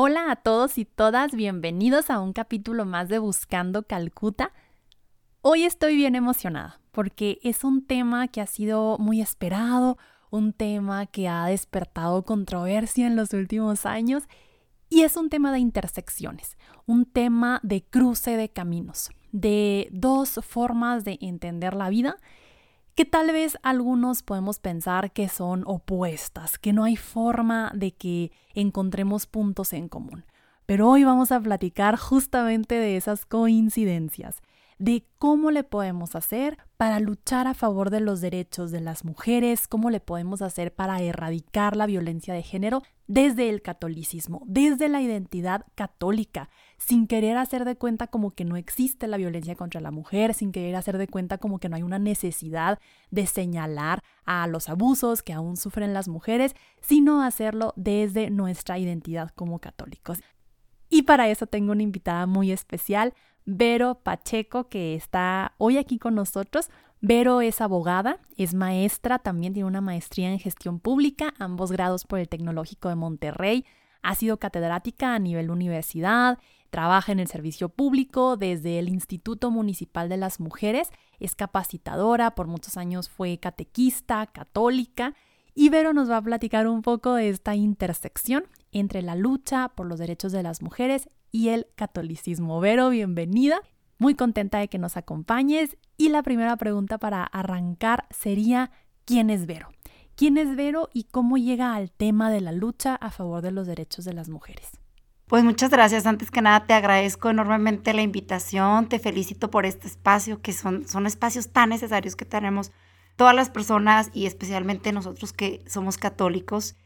Hola a todos y todas, bienvenidos a un capítulo más de Buscando Calcuta. Hoy estoy bien emocionada porque es un tema que ha sido muy esperado, un tema que ha despertado controversia en los últimos años y es un tema de intersecciones, un tema de cruce de caminos, de dos formas de entender la vida que tal vez algunos podemos pensar que son opuestas, que no hay forma de que encontremos puntos en común. Pero hoy vamos a platicar justamente de esas coincidencias, de cómo le podemos hacer para luchar a favor de los derechos de las mujeres, cómo le podemos hacer para erradicar la violencia de género desde el catolicismo, desde la identidad católica, sin querer hacer de cuenta como que no existe la violencia contra la mujer, sin querer hacer de cuenta como que no hay una necesidad de señalar a los abusos que aún sufren las mujeres, sino hacerlo desde nuestra identidad como católicos. Y para eso tengo una invitada muy especial, Vero Pacheco, que está hoy aquí con nosotros. Vero es abogada, es maestra, también tiene una maestría en gestión pública, ambos grados por el Tecnológico de Monterrey. Ha sido catedrática a nivel universidad, trabaja en el servicio público desde el Instituto Municipal de las Mujeres, es capacitadora, por muchos años fue catequista, católica. Y Vero nos va a platicar un poco de esta intersección entre la lucha por los derechos de las mujeres y el catolicismo. Vero, bienvenida. Muy contenta de que nos acompañes. Y la primera pregunta para arrancar sería, ¿quién es Vero? ¿Quién es Vero y cómo llega al tema de la lucha a favor de los derechos de las mujeres? Pues muchas gracias. Antes que nada, te agradezco enormemente la invitación. Te felicito por este espacio, que son, son espacios tan necesarios que tenemos todas las personas y especialmente nosotros que somos católicos.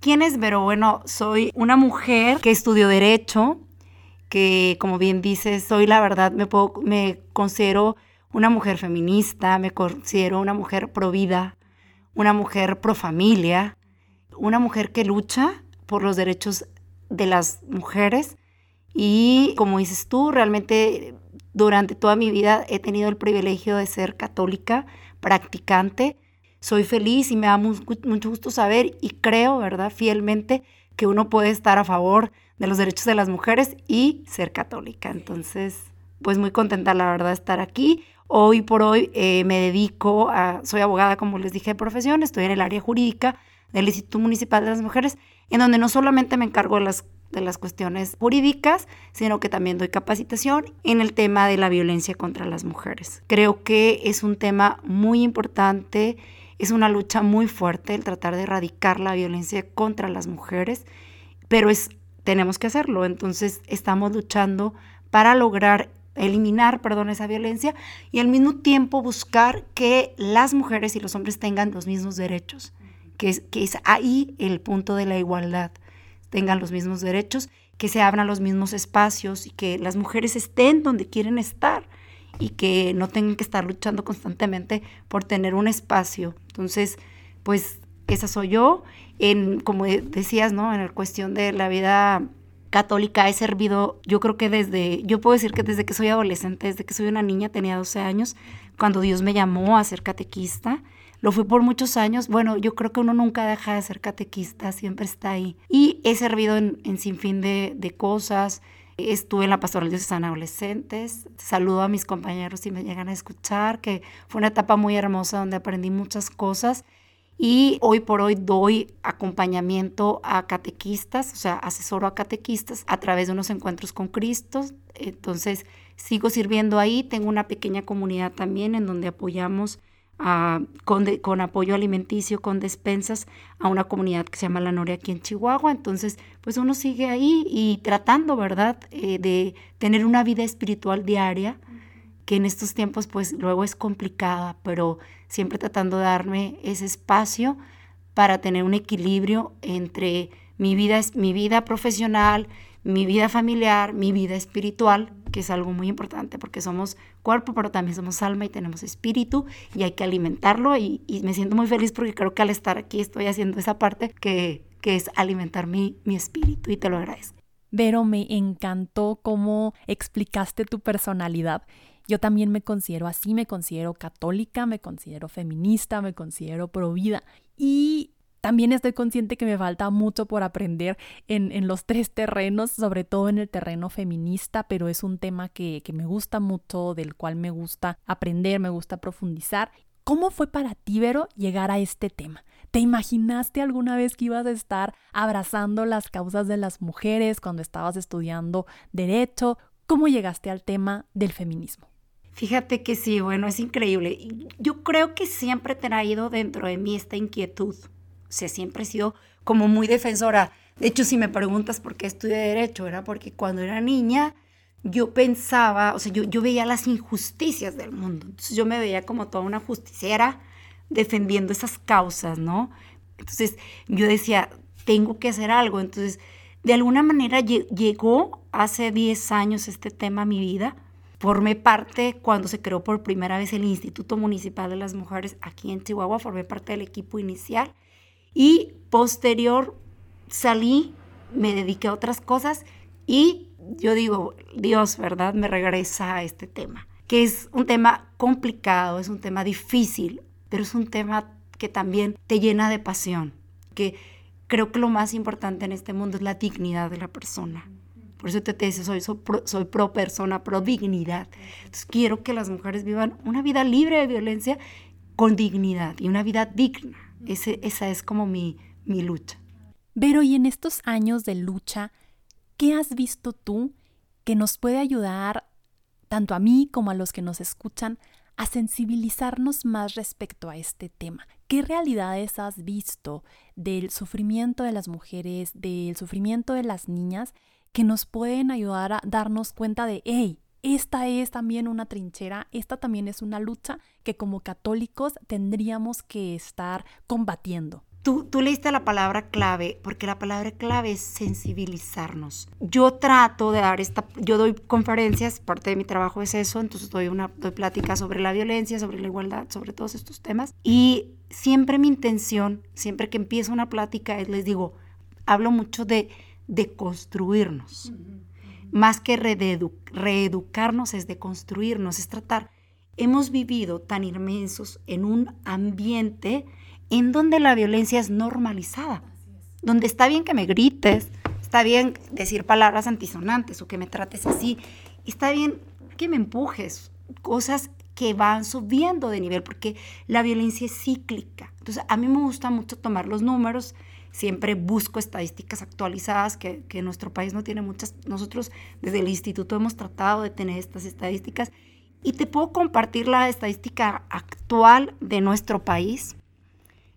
¿Quién es Vero? Bueno, soy una mujer que estudió Derecho, que como bien dices, soy la verdad, me, me considero una mujer feminista, me considero una mujer pro vida, una mujer pro familia, una mujer que lucha por los derechos de las mujeres y como dices tú, realmente durante toda mi vida he tenido el privilegio de ser católica, practicante. Soy feliz y me da mucho gusto saber y creo, ¿verdad?, fielmente que uno puede estar a favor de los derechos de las mujeres y ser católica. Entonces, pues muy contenta la verdad de estar aquí. Hoy por hoy eh, me dedico a, soy abogada, como les dije, de profesión, estoy en el área jurídica del Instituto Municipal de las Mujeres, en donde no solamente me encargo de las, de las cuestiones jurídicas, sino que también doy capacitación en el tema de la violencia contra las mujeres. Creo que es un tema muy importante, es una lucha muy fuerte el tratar de erradicar la violencia contra las mujeres, pero es tenemos que hacerlo. Entonces estamos luchando para lograr eliminar, perdón, esa violencia y al mismo tiempo buscar que las mujeres y los hombres tengan los mismos derechos, que es, que es ahí el punto de la igualdad, tengan los mismos derechos, que se abran los mismos espacios y que las mujeres estén donde quieren estar y que no tengan que estar luchando constantemente por tener un espacio. Entonces, pues esa soy yo. En, como decías, ¿no? En la cuestión de la vida católica he servido, yo creo que desde, yo puedo decir que desde que soy adolescente, desde que soy una niña, tenía 12 años, cuando Dios me llamó a ser catequista. Lo fui por muchos años. Bueno, yo creo que uno nunca deja de ser catequista, siempre está ahí. Y he servido en, en sinfín de, de cosas. Estuve en la pastoral de San Adolescentes. Saludo a mis compañeros si me llegan a escuchar, que fue una etapa muy hermosa donde aprendí muchas cosas y hoy por hoy doy acompañamiento a catequistas, o sea, asesoro a catequistas a través de unos encuentros con Cristo. Entonces, sigo sirviendo ahí. Tengo una pequeña comunidad también en donde apoyamos con, apoyo alimenticio, con despensas a una comunidad que se llama La Noria aquí en Chihuahua. Entonces, pues uno sigue ahí y tratando, ¿verdad?, eh, de tener una vida espiritual diaria que en estos tiempos pues luego es complicada, pero siempre tratando de darme ese espacio para tener un equilibrio entre mi vida, mi vida profesional, mi vida familiar, mi vida espiritual, es algo muy importante porque somos cuerpo, pero también somos alma y tenemos espíritu y hay que alimentarlo y, me siento muy feliz porque creo que al estar aquí estoy haciendo esa parte que, que es alimentar mi, mi espíritu y te lo agradezco. Vero, me encantó cómo explicaste tu personalidad. Yo también me considero así, me considero católica, me considero feminista, me considero pro vida y también estoy consciente que me falta mucho por aprender en, los tres terrenos, sobre todo en el terreno feminista, pero es un tema que, que me gusta mucho, del cual me gusta aprender, me gusta profundizar. ¿Cómo fue para ti, Vero, llegar a este tema? ¿Te imaginaste alguna vez que ibas a estar abrazando las causas de las mujeres cuando estabas estudiando derecho? ¿Cómo llegaste al tema del feminismo? Fíjate que sí, bueno, es increíble. Yo creo que siempre ha ido dentro de mí esta inquietud o sea, siempre he sido como muy defensora. De hecho, si me preguntas por qué estudié Derecho, era porque cuando era niña yo pensaba, o sea, yo, yo veía las injusticias del mundo. Entonces yo me veía como toda una justiciera defendiendo esas causas, ¿no? Entonces yo decía, tengo que hacer algo. Entonces, de alguna manera llegó hace 10 años este tema a mi vida. Formé parte cuando se creó por primera vez el Instituto Municipal de las Mujeres aquí en Chihuahua, formé parte del equipo inicial y posterior salí, me dediqué a otras cosas y yo digo, Dios, ¿verdad? Me regresa a este tema, que es un tema complicado, es un tema difícil, pero es un tema que también te llena de pasión, que creo que lo más importante en este mundo es la dignidad de la persona. Por eso te, te dice, soy, pro, soy pro persona, pro dignidad. Entonces quiero que las mujeres vivan una vida libre de violencia con dignidad y una vida digna esa es como mi, mi lucha. Pero y en estos años de lucha, ¿qué has visto tú que nos puede ayudar, tanto a mí como a los que nos escuchan, a sensibilizarnos más respecto a este tema? ¿Qué realidades has visto del sufrimiento de las mujeres, del sufrimiento de las niñas, que nos pueden ayudar a darnos cuenta de, hey, esta es también una trinchera, esta también es una lucha que como católicos tendríamos que estar combatiendo. Tú, tú, leíste la palabra clave, porque la palabra clave es sensibilizarnos. Yo trato de dar esta, yo doy conferencias, parte de mi trabajo es eso, entonces doy una doy plática sobre la violencia, sobre la igualdad, sobre todos estos temas. Y siempre mi intención, siempre que empiezo una plática, es les digo, hablo mucho de, de construirnos más que reeducarnos es de construirnos, es tratar. Hemos vivido tan inmensos en un ambiente en donde la violencia es normalizada, donde está bien que me grites, está bien decir palabras antisonantes o que me trates así, está bien que me empujes, cosas que van subiendo de nivel, porque la violencia es cíclica. Entonces, a mí me gusta mucho tomar los números, siempre busco estadísticas actualizadas que, que nuestro país no tiene muchas. Nosotros desde el instituto hemos tratado de tener estas estadísticas y te puedo compartir la estadística actual de nuestro país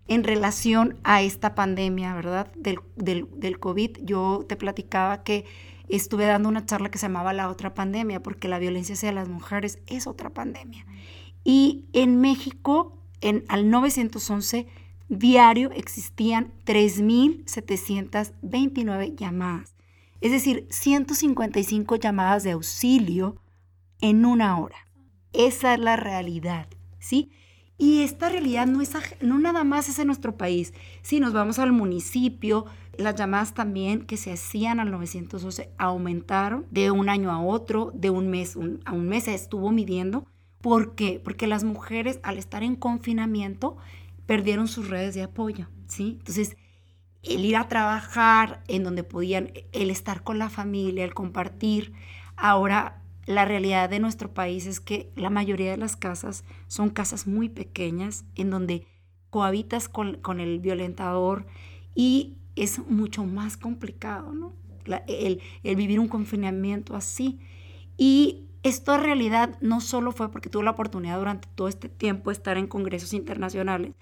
en relación a esta pandemia, ¿verdad? Del, del, del, COVID. Yo te platicaba que estuve dando una charla que se llamaba La otra pandemia, porque la violencia hacia las mujeres es otra pandemia. Y en México, en, al 911, diario existían 3.729 llamadas, es decir, 155 llamadas de auxilio en una hora. Esa es la realidad, ¿sí? Y esta realidad no, es, no nada más es en nuestro país. Si nos vamos al municipio, las llamadas también que se hacían al 911 aumentaron de un año a otro, de un mes a un mes se estuvo midiendo. ¿Por qué? Porque las mujeres al estar en confinamiento perdieron sus redes de apoyo, ¿sí? Entonces, el ir a trabajar en donde podían, el estar con la familia, el compartir. Ahora, la realidad de nuestro país es que la mayoría de las casas son casas muy pequeñas en donde cohabitas con, con el violentador y es mucho más complicado, ¿no? el, el vivir un confinamiento así. Y esto en realidad no solo fue porque tuve la oportunidad durante todo este tiempo de estar en congresos internacionales,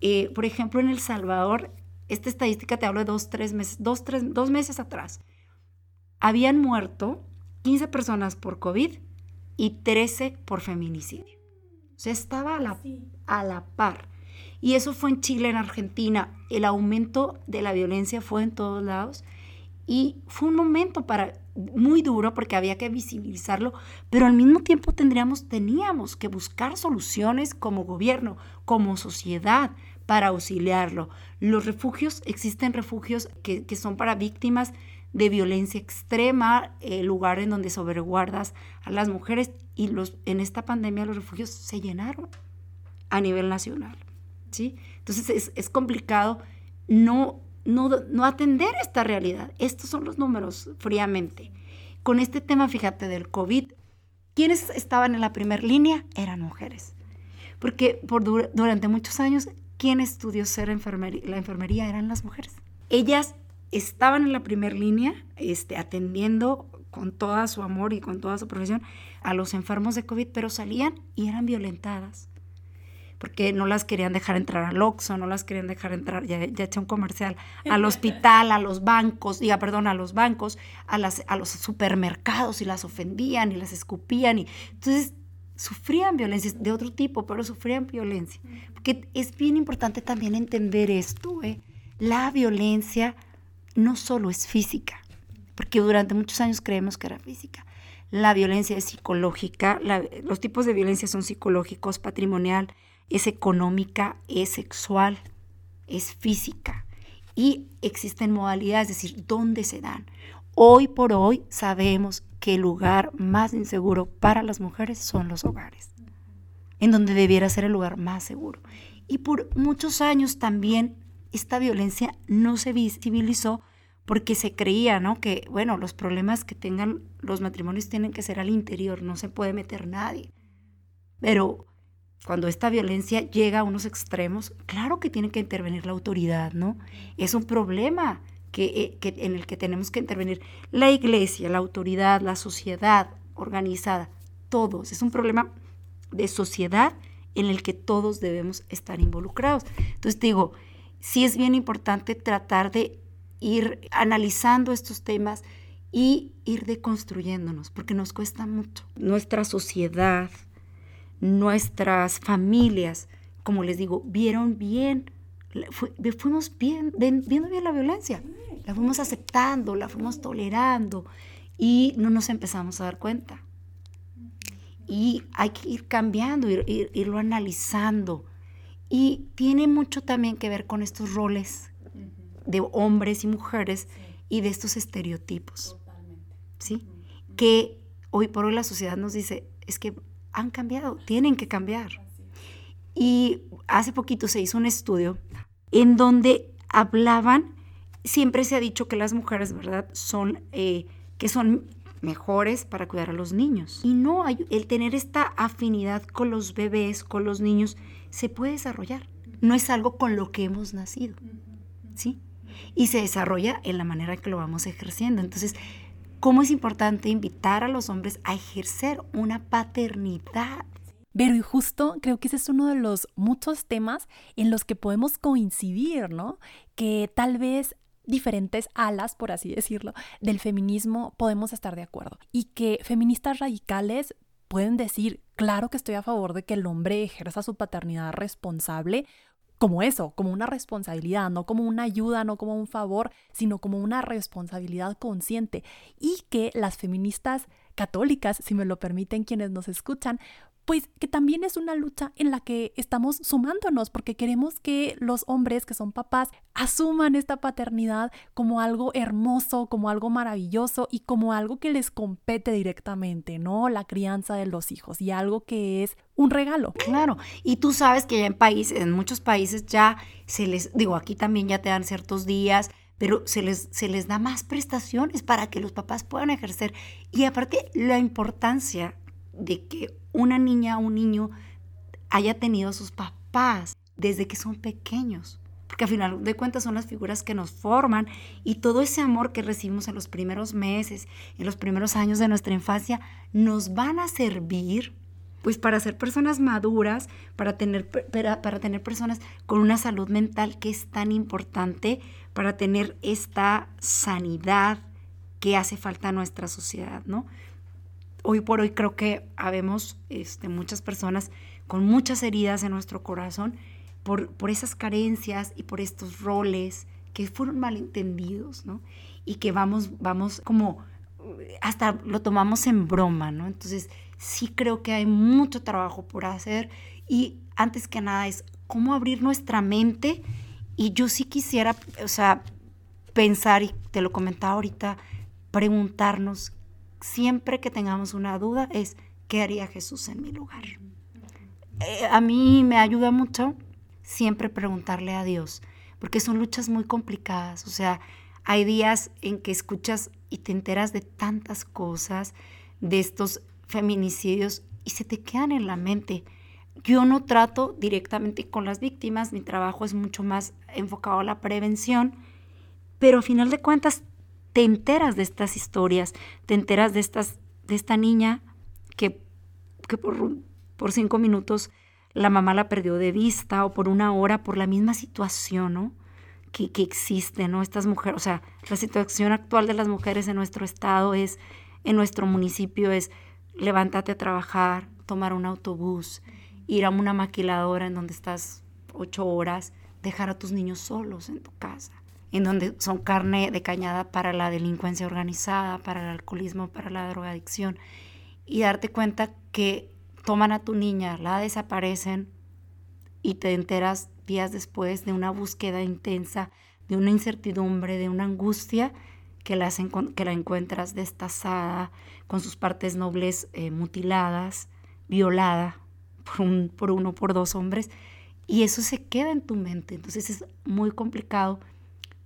eh, por ejemplo, en El Salvador, esta estadística te hablo de dos, tres meses, dos, tres, dos meses atrás, habían muerto 15 personas por COVID y 13 por feminicidio. O sea, estaba a la, a la par. Y eso fue en Chile, en Argentina. El aumento de la violencia fue en todos lados. Y fue un momento para muy duro porque había que visibilizarlo, pero al mismo tiempo tendríamos, teníamos que buscar soluciones como gobierno, como sociedad, para auxiliarlo. Los refugios, existen refugios que, son para víctimas de violencia extrema, el eh, lugar en donde sobreguardas a las mujeres y los, en esta pandemia los refugios se llenaron a nivel nacional. ¿sí? Entonces es, es complicado no no, atender esta realidad. Estos son los números fríamente. Con este tema, fíjate, del COVID, quienes estaban en la primera línea eran mujeres. Porque por, durante muchos años, quien estudió ser enfermería, la enfermería eran las mujeres. Ellas estaban en la primera línea, este, atendiendo con todo su amor y con toda su profesión a los enfermos de COVID, pero salían y eran violentadas porque no las querían dejar entrar al Oxxo, no las querían dejar entrar, ya, ya un comercial, al hospital, a los bancos, diga, perdón, a los bancos, a, las, a los supermercados y las ofendían y las escupían. Y, entonces sufrían violencia de otro tipo, pero sufrían violencia. Porque es bien importante también entender esto, ¿eh? La violencia no solo es física, porque durante muchos años creemos que era física. La violencia es psicológica, los tipos de violencia son psicológicos, patrimonial, es económica, es sexual, es física. Y existen modalidades, es decir, ¿dónde se dan? Hoy por hoy sabemos que el lugar más inseguro para las mujeres son los hogares, en donde debiera ser el lugar más seguro. Y por muchos años también esta violencia no se visibilizó porque se creía, ¿no? Que, bueno, los problemas que tengan los matrimonios tienen que ser al interior, no se puede meter nadie. Pero cuando esta violencia llega a unos extremos, claro que tiene que intervenir la autoridad, ¿no? Es un problema que, eh, en el que tenemos que intervenir la iglesia, la autoridad, la sociedad organizada, todos. Es un problema de sociedad en el que todos debemos estar involucrados. Entonces digo, sí es bien importante tratar de ir analizando estos temas y ir deconstruyéndonos, porque nos cuesta mucho. Nuestra sociedad, nuestras familias, como les digo, vieron bien, fuimos bien, viendo bien la violencia, la fuimos aceptando, la fuimos tolerando y no nos empezamos a dar cuenta. Y hay que ir cambiando, irlo analizando. Y tiene mucho también que ver con estos roles de hombres y mujeres y de estos estereotipos. ¿Sí? Que hoy por hoy la sociedad nos dice, es que han cambiado, tienen que cambiar. Y hace poquito se hizo un estudio en donde hablaban, siempre se ha dicho que las mujeres, ¿verdad?, son, eh, que son mejores para cuidar a los niños. Y no, hay, el tener esta afinidad con los bebés, con los niños, se puede desarrollar. No es algo con lo que hemos nacido, ¿sí? Y se desarrolla en la manera que lo vamos ejerciendo. Entonces, cómo es importante invitar a los hombres a ejercer una paternidad. Pero y justo creo que ese es uno de los muchos temas en los que podemos coincidir, ¿no? Que tal vez diferentes alas, por así decirlo, del feminismo podemos estar de acuerdo. Y que feministas radicales pueden decir, claro que estoy a favor de que el hombre ejerza su paternidad responsable como eso, como una responsabilidad, no como una ayuda, no como un favor, sino como una responsabilidad consciente. Y que las feministas católicas, si me lo permiten quienes nos escuchan, pues que también es una lucha en la que estamos sumándonos porque queremos que los hombres que son papás asuman esta paternidad como algo hermoso, como algo maravilloso y como algo que les compete directamente, ¿no? La crianza de los hijos y algo que es un regalo. Claro, y tú sabes que ya en países, en muchos países ya se les, digo, aquí también ya te dan ciertos días, pero se les, se les da más prestaciones para que los papás puedan ejercer. Y aparte, la importancia de que una niña o un niño haya tenido a sus papás desde que son pequeños. Porque al final de cuentas son las figuras que nos forman y todo ese amor que recibimos en los primeros meses, en los primeros años de nuestra infancia, nos van a servir pues para ser personas maduras, para tener, para, para tener personas con una salud mental que es tan importante, para tener esta sanidad que hace falta a nuestra sociedad, ¿no? Hoy por hoy creo que habemos este, muchas personas con muchas heridas en nuestro corazón por, por esas carencias y por estos roles que fueron malentendidos, ¿no? Y que vamos, vamos como hasta lo tomamos en broma, ¿no? Entonces, sí creo que hay mucho trabajo por hacer y antes que nada es cómo abrir nuestra mente y yo sí quisiera, o sea, pensar, y te lo comentaba ahorita, preguntarnos siempre que tengamos una duda es, ¿qué haría Jesús en mi lugar? Eh, a mí me ayuda mucho siempre preguntarle a Dios, porque son luchas muy complicadas, o sea, hay días en que escuchas y te enteras de tantas cosas, de estos feminicidios, y se te quedan en la mente. Yo no trato directamente con las víctimas, mi trabajo es mucho más enfocado a la prevención, pero a final de cuentas te enteras de estas historias, te enteras de, estas, de esta niña que, que por, por cinco minutos la mamá la perdió de vista o por una hora por la misma situación, ¿no? que, que existe, ¿no? Estas mujeres, o sea, la situación actual de las mujeres en nuestro estado es, en nuestro municipio es, levántate a trabajar, tomar un autobús, ir a una maquiladora en donde estás ocho horas, dejar a tus niños solos en tu casa, en donde son carne de cañada para la delincuencia organizada, para el alcoholismo, para la drogadicción, y darte cuenta que toman a tu niña, la desaparecen y te enteras días después de una búsqueda intensa, de una incertidumbre, de una angustia, que la, que la encuentras destazada, con sus partes nobles eh, mutiladas, violada por, un, por uno, por dos hombres, y eso se queda en tu mente. Entonces es muy complicado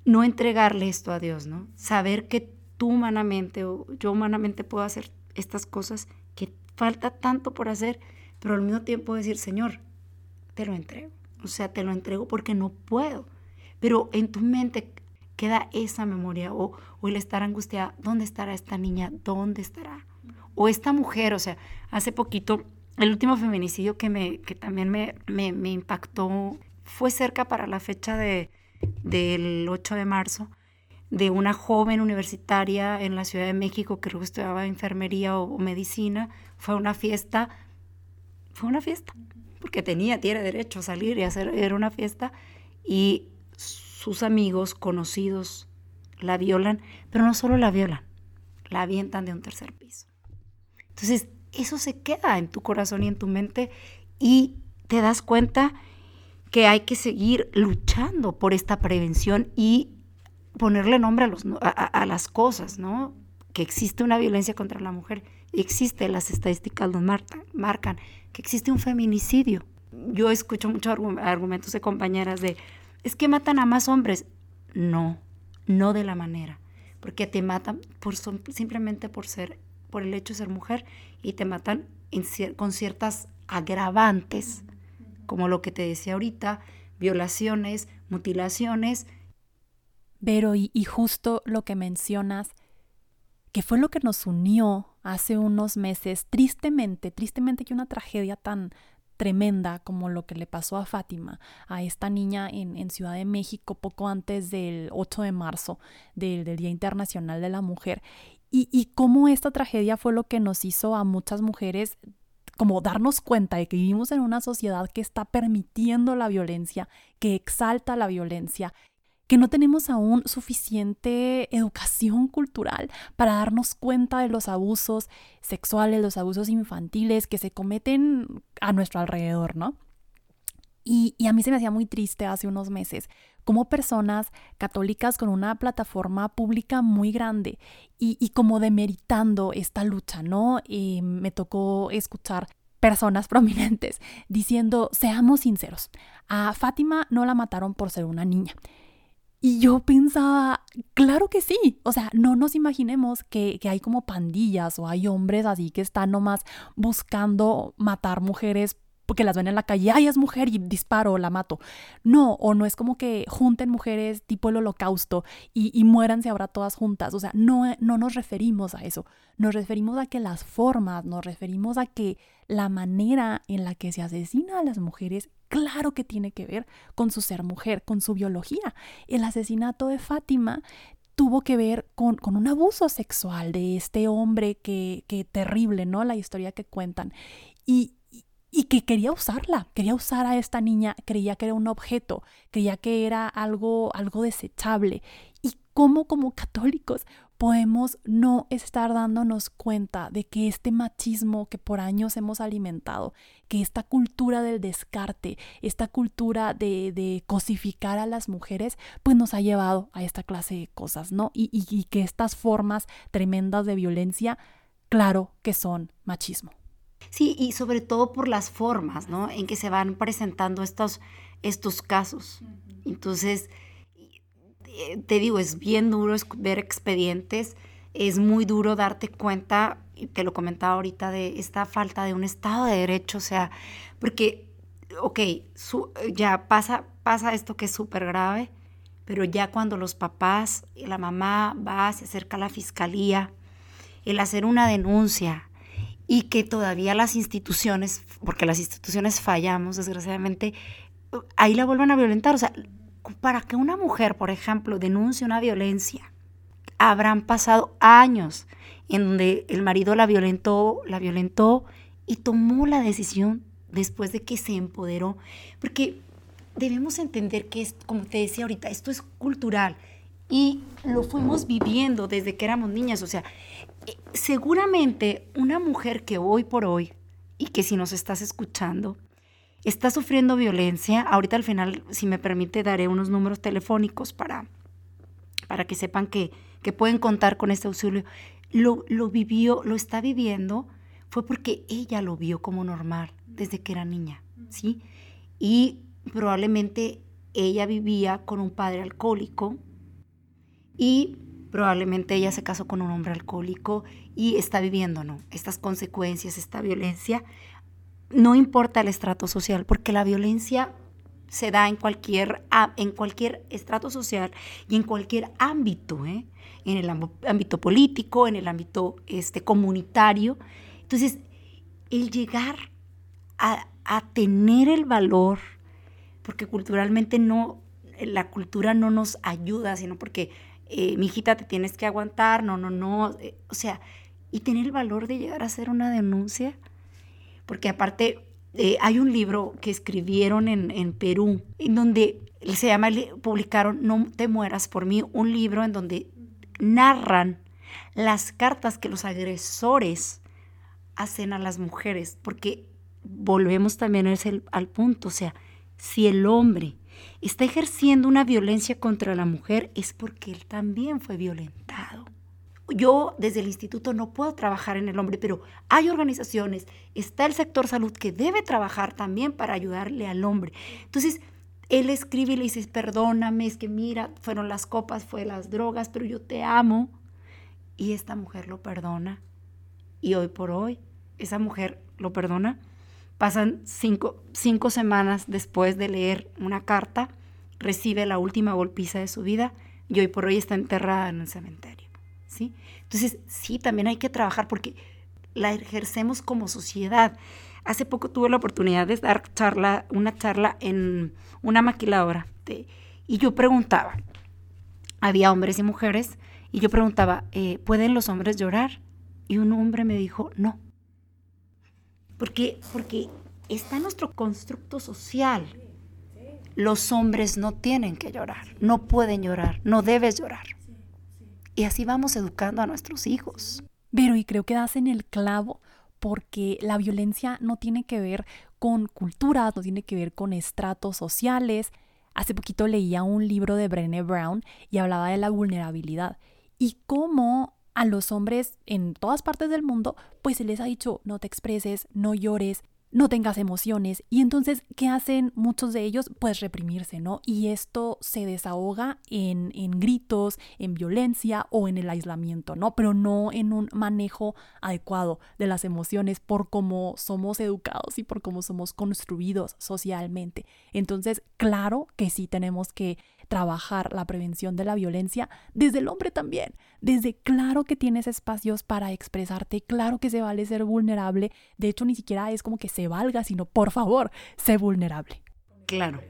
no entregarle esto a Dios, ¿no? Saber que tú humanamente o yo humanamente puedo hacer estas cosas, que falta tanto por hacer, pero al mismo tiempo decir, Señor, te lo entrego. O sea, te lo entrego porque no puedo. Pero en tu mente queda esa memoria o, el estar angustiada, ¿dónde estará esta niña? ¿Dónde estará? O esta mujer, o sea, hace poquito, el último feminicidio que, me, que también me, me, impactó fue cerca para la fecha de, del 8 de marzo, de una joven universitaria en la Ciudad de México que estudiaba enfermería o medicina. Fue una fiesta, fue una fiesta porque tenía, tiene derecho a salir y hacer, era una fiesta, y sus amigos, conocidos, la violan, pero no solo la violan, la avientan de un tercer piso. Entonces, eso se queda en tu corazón y en tu mente y te das cuenta que hay que seguir luchando por esta prevención y ponerle nombre a, los, a, las cosas, ¿no? Que existe una violencia contra la mujer, existe, las estadísticas nos marcan, que existe un feminicidio. Yo escucho muchos argumentos de compañeras de, es que matan a más hombres. No, no de la manera, porque te matan por, simplemente por ser, por el hecho de ser mujer y te matan con ciertas agravantes, como lo que te decía ahorita, violaciones, mutilaciones. Pero y, y justo lo que mencionas, que fue lo que nos unió hace unos meses, tristemente, tristemente que una tragedia tan tremenda como lo que le pasó a Fátima, a esta niña en, Ciudad de México poco antes del 8 de marzo, del, Día Internacional de la Mujer, y, y cómo esta tragedia fue lo que nos hizo a muchas mujeres como darnos cuenta de que vivimos en una sociedad que está permitiendo la violencia, que exalta la violencia que no tenemos aún suficiente educación cultural para darnos cuenta de los abusos sexuales, los abusos infantiles que se cometen a nuestro alrededor, ¿no? Y, a mí se me hacía muy triste hace unos meses como personas católicas con una plataforma pública muy grande y, como demeritando esta lucha, ¿no? Eh, me tocó escuchar personas prominentes diciendo, seamos sinceros, a Fátima no la mataron por ser una niña. Y yo pensaba, claro que sí. O sea, no nos imaginemos que, que, hay como pandillas o hay hombres así que están nomás buscando matar mujeres porque las ven en la calle, ay, es mujer y disparo, la mato. No, o no es como que junten mujeres tipo el holocausto y, y muéranse ahora todas juntas. O sea, no, no nos referimos a eso. Nos referimos a que las formas, nos referimos a que la manera en la que se asesina a las mujeres, claro que tiene que ver con su ser mujer, con su biología. El asesinato de Fátima tuvo que ver con, con, un abuso sexual de este hombre que, que terrible, ¿no? La historia que cuentan. Y, y que quería usarla, quería usar a esta niña, creía que era un objeto, creía que era algo, algo desechable. ¿Y cómo como católicos podemos no estar dándonos cuenta de que este machismo que por años hemos alimentado, que esta cultura del descarte, esta cultura de, de cosificar a las mujeres, pues nos ha llevado a esta clase de cosas, ¿no? Y, y que estas formas tremendas de violencia, claro que son machismo. Sí, y sobre todo por las formas, ¿no? En que se van presentando estos, estos casos. Entonces, eh, te digo, es bien duro ver expedientes, es muy duro darte cuenta, te lo comentaba ahorita, de esta falta de un Estado de Derecho, o sea, porque, ok, ya pasa, pasa esto que es súper grave, pero ya cuando los papás y la mamá va, se acerca a la fiscalía, el hacer una denuncia y que todavía las instituciones, porque las instituciones fallamos, desgraciadamente, ahí la vuelvan a violentar. O sea, para que una mujer, por ejemplo, denuncie una violencia, habrán pasado años en donde el marido la violentó, la violentó y tomó la decisión después de que se empoderó. Porque debemos entender que, es, como te decía ahorita, esto es cultural y lo fuimos viviendo desde que éramos niñas. O sea, seguramente una mujer que hoy por hoy, y que si nos estás escuchando, está sufriendo violencia. Ahorita al final, si me permite, daré unos números telefónicos para, para que sepan que, que pueden contar con este auxilio. Lo, lo vivió, lo está viviendo, fue porque ella lo vio como normal desde que era niña, ¿sí? Y probablemente ella vivía con un padre alcohólico y probablemente ella se casó con un hombre alcohólico y está viviendo, ¿no? Estas consecuencias, esta violencia no importa el estrato social, porque la violencia se da en cualquier, en cualquier estrato social y en cualquier ámbito, ¿eh? en el ámbito político, en el ámbito este, comunitario. Entonces, el llegar a, tener el valor, porque culturalmente no, la cultura no nos ayuda, sino porque, eh, mi hijita, te tienes que aguantar, no, no, no, eh, o sea, y tener el valor de llegar a hacer una denuncia, porque aparte eh, hay un libro que escribieron en, Perú, en donde se llama, publicaron No te mueras por mí, un libro en donde narran las cartas que los agresores hacen a las mujeres, porque volvemos también al punto, o sea, si el hombre está ejerciendo una violencia contra la mujer es porque él también fue violentado yo desde el instituto no puedo trabajar en el hombre, pero hay organizaciones, está el sector salud que debe trabajar también para ayudarle al hombre. Entonces, él escribe y le dice, perdóname, es que mira, fueron las copas, fue las drogas, pero yo te amo. Y esta mujer lo perdona. Y hoy por hoy, esa mujer lo perdona. Pasan cinco, cinco semanas después de leer una carta, recibe la última golpiza de su vida y hoy por hoy está enterrada en un cementerio. ¿sí? Entonces, sí, también hay que trabajar porque la ejercemos como sociedad. Hace poco tuve la oportunidad de dar charla, una charla en una maquiladora y yo preguntaba, había hombres y mujeres, y yo preguntaba, eh, ¿pueden los hombres llorar? Y un hombre me dijo, no. Porque, porque está nuestro constructo social. Los hombres no tienen que llorar, no pueden llorar, no debes llorar. Y así vamos educando a nuestros hijos. Pero y creo que das en el clavo porque la violencia no tiene que ver con cultura, no tiene que ver con estratos sociales. Hace poquito leía un libro de Brené Brown y hablaba de la vulnerabilidad y cómo a los hombres en todas partes del mundo pues se les ha dicho no te expreses, no llores, no tengas emociones. Y entonces, ¿qué hacen muchos de ellos? Pues reprimirse, ¿no? Y esto se desahoga en, en, gritos, en violencia o en el aislamiento, ¿no? Pero no en un manejo adecuado de las emociones por cómo somos educados y por cómo somos construidos socialmente. Entonces, claro que sí tenemos que trabajar la prevención de la violencia desde el hombre también. Desde claro que tienes espacios para expresarte, claro que se vale ser vulnerable. De hecho, ni siquiera es como que se valga, sino por favor, sé vulnerable. Claro.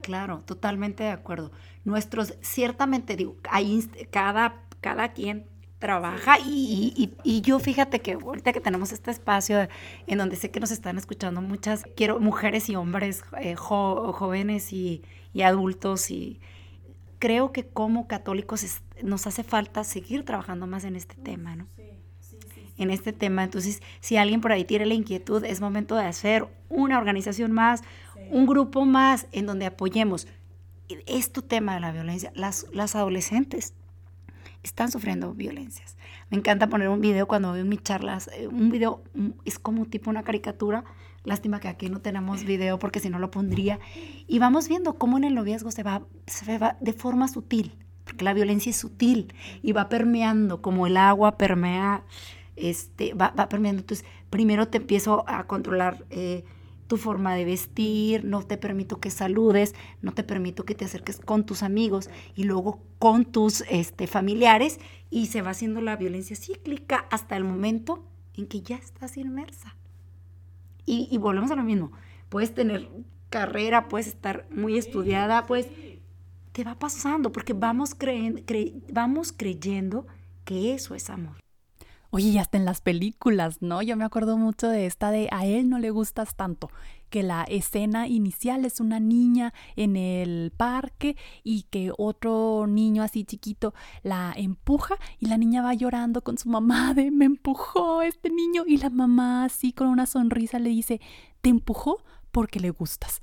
Claro, totalmente de acuerdo. Nuestros, ciertamente digo, hay cada, cada quien trabaja y, y, yo fíjate que ahorita que tenemos este espacio en donde sé que nos están escuchando muchas, quiero mujeres y hombres eh, jóvenes y, y, adultos y creo que como católicos nos hace falta seguir trabajando más en este tema, ¿no? en este tema. Entonces, si alguien por ahí tiene la inquietud, es momento de hacer una organización más, un grupo más en donde apoyemos. Este tema de la violencia, las, las adolescentes están sufriendo violencias. Me encanta poner un video cuando veo mis charlas, eh, un video mm, es como tipo una caricatura, lástima que aquí no tenemos video porque si no lo pondría, y vamos viendo cómo en el noviazgo se va, se va de forma sutil, porque la violencia es sutil y va permeando como el agua permea, este, va, va permeando. Entonces, primero te empiezo a controlar. Eh, tu forma de vestir, no te permito que saludes, no te permito que te acerques con tus amigos y luego con tus este, familiares y se va haciendo la violencia cíclica hasta el momento en que ya estás inmersa. Y, volvemos a lo mismo, puedes tener carrera, puedes estar muy estudiada, pues te va pasando porque vamos, creyendo, vamos creyendo que eso es amor. Oye, y hasta en las películas, ¿no? Yo me acuerdo mucho de esta de a él no le gustas tanto, que la escena inicial es una niña en el parque y que otro niño así chiquito la empuja y la niña va llorando con su mamá de me empujó este niño y la mamá así con una sonrisa le dice, te empujó porque le gustas.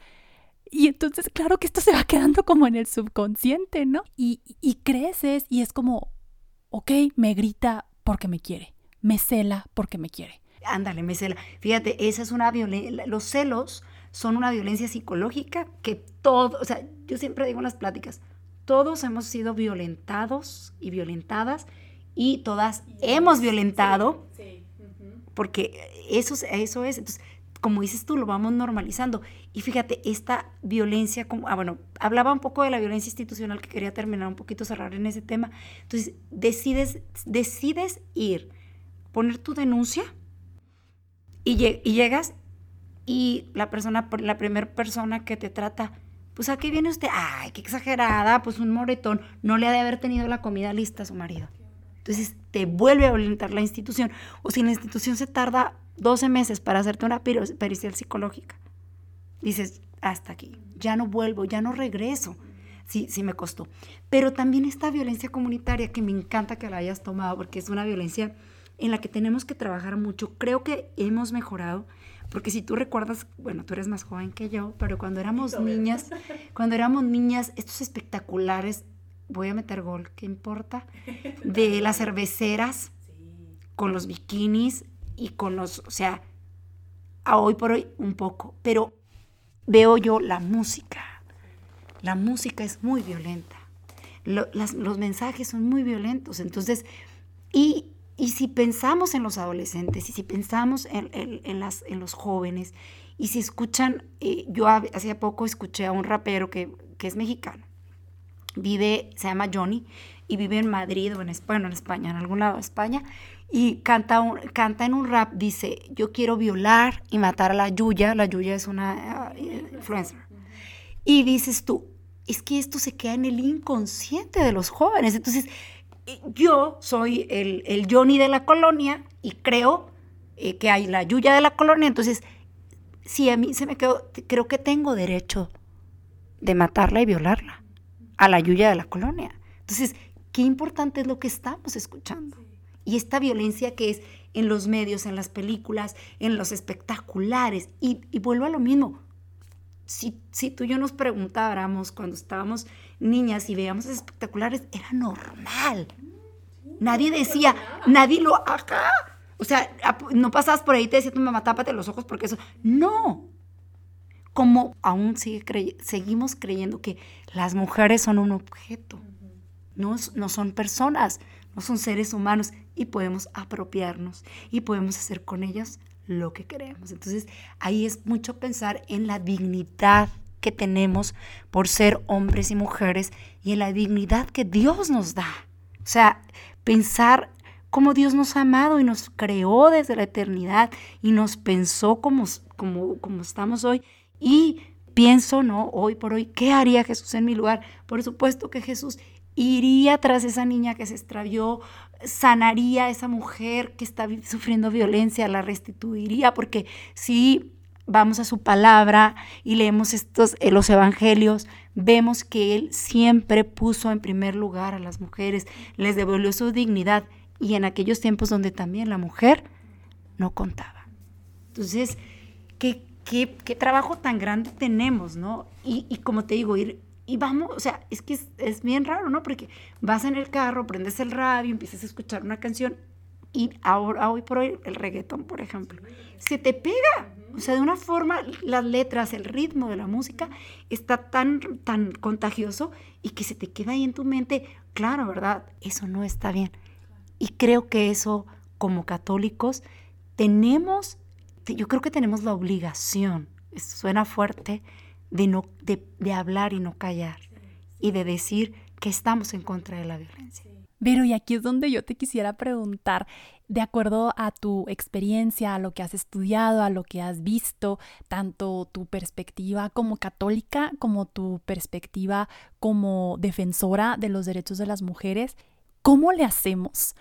Y entonces, claro que esto se va quedando como en el subconsciente, ¿no? Y, y creces y es como, ok, me grita porque me quiere me cela porque me quiere. Ándale, me cela. Fíjate, esa es una violencia, los celos son una violencia psicológica que todo, o sea, yo siempre digo en las pláticas, todos hemos sido violentados y violentadas y todas hemos violentado, porque eso, eso es, entonces, como dices tú, lo vamos normalizando. Y fíjate, esta violencia, como, ah, bueno, hablaba un poco de la violencia institucional que quería terminar un poquito, cerrar en ese tema. Entonces, decides, decides ir poner tu denuncia y, llegas y la persona, la primera persona que te trata, pues aquí viene usted, ay, qué exagerada, pues un moretón, no le ha de haber tenido la comida lista a su marido. Entonces te vuelve a violentar la institución. O si la institución se tarda 12 meses para hacerte una pericial psicológica, dices, hasta aquí, ya no vuelvo, ya no regreso. Sí, sí me costó. Pero también esta violencia comunitaria que me encanta que la hayas tomado porque es una violencia en la que tenemos que trabajar mucho. Creo que hemos mejorado, porque si tú recuerdas, bueno, tú eres más joven que yo, pero cuando éramos niñas, cuando éramos niñas, estos espectaculares, voy a meter gol, ¿qué importa? De las cerveceras, con los bikinis y con los, o sea, a hoy por hoy un poco, pero veo yo la música. La música es muy violenta. los mensajes son muy violentos. Entonces, y y si pensamos en los adolescentes y si pensamos en, las, en los jóvenes y si escuchan, eh, yo hace poco escuché a un rapero que, es mexicano, vive, se llama Johnny y vive en Madrid o en España, en España, en algún lado de España, y canta, un, canta en un rap, dice, yo quiero violar y matar a la Yuya, la Yuya es una uh, influencer, y dices tú, es que esto se queda en el inconsciente de los jóvenes, entonces yo soy el, Johnny de la colonia y creo eh, que hay la Yuya de la colonia, entonces, si a mí se me quedó, creo que tengo derecho de matarla y violarla a la Yuya de la colonia. Entonces, qué importante es lo que estamos escuchando. Y esta violencia que es en los medios, en las películas, en los espectaculares. Y, vuelvo a lo mismo. Si, si tú y yo nos preguntáramos cuando estábamos niñas y veíamos espectaculares, era normal. Nadie decía, nadie lo acá. O sea, no pasabas por ahí y te decía tu mamá, tápate los ojos porque eso. No. Como aún sigue seguimos creyendo que las mujeres son un objeto. No, no son personas, no son seres humanos y podemos apropiarnos y podemos hacer con ellas lo que queremos. Entonces, ahí es mucho pensar en la dignidad que tenemos por ser hombres y mujeres y en la dignidad que Dios nos da. O sea, pensar cómo Dios nos ha amado y nos creó desde la eternidad y nos pensó como, como, como estamos hoy. Y pienso, ¿no? Hoy por hoy, ¿qué haría Jesús en mi lugar? Por supuesto que Jesús iría tras esa niña que se extravió, sanaría a esa mujer que está sufriendo violencia, la restituiría, porque si vamos a su palabra y leemos estos, eh, los evangelios, vemos que Él siempre puso en primer lugar a las mujeres, les devolvió su dignidad y en aquellos tiempos donde también la mujer no contaba. Entonces, qué, qué, trabajo tan grande tenemos, ¿no? Y, y como te digo, ir, y vamos, o sea, es que es, es, bien raro, ¿no? Porque vas en el carro, prendes el radio, empiezas a escuchar una canción y ahora, hoy por hoy, el reggaetón, por ejemplo, se te pega. O sea, de una forma, las letras, el ritmo de la música está tan, tan contagioso y que se te queda ahí en tu mente. Claro, ¿verdad? Eso no está bien. Y creo que eso, como católicos, tenemos, yo creo que tenemos la obligación, suena fuerte, de, no, de, hablar y no callar y de decir que estamos en contra de la violencia. Pero y aquí es donde yo te quisiera preguntar, de acuerdo a tu experiencia, a lo que has estudiado, a lo que has visto, tanto tu perspectiva como católica, como tu perspectiva como defensora de los derechos de las mujeres, ¿cómo le hacemos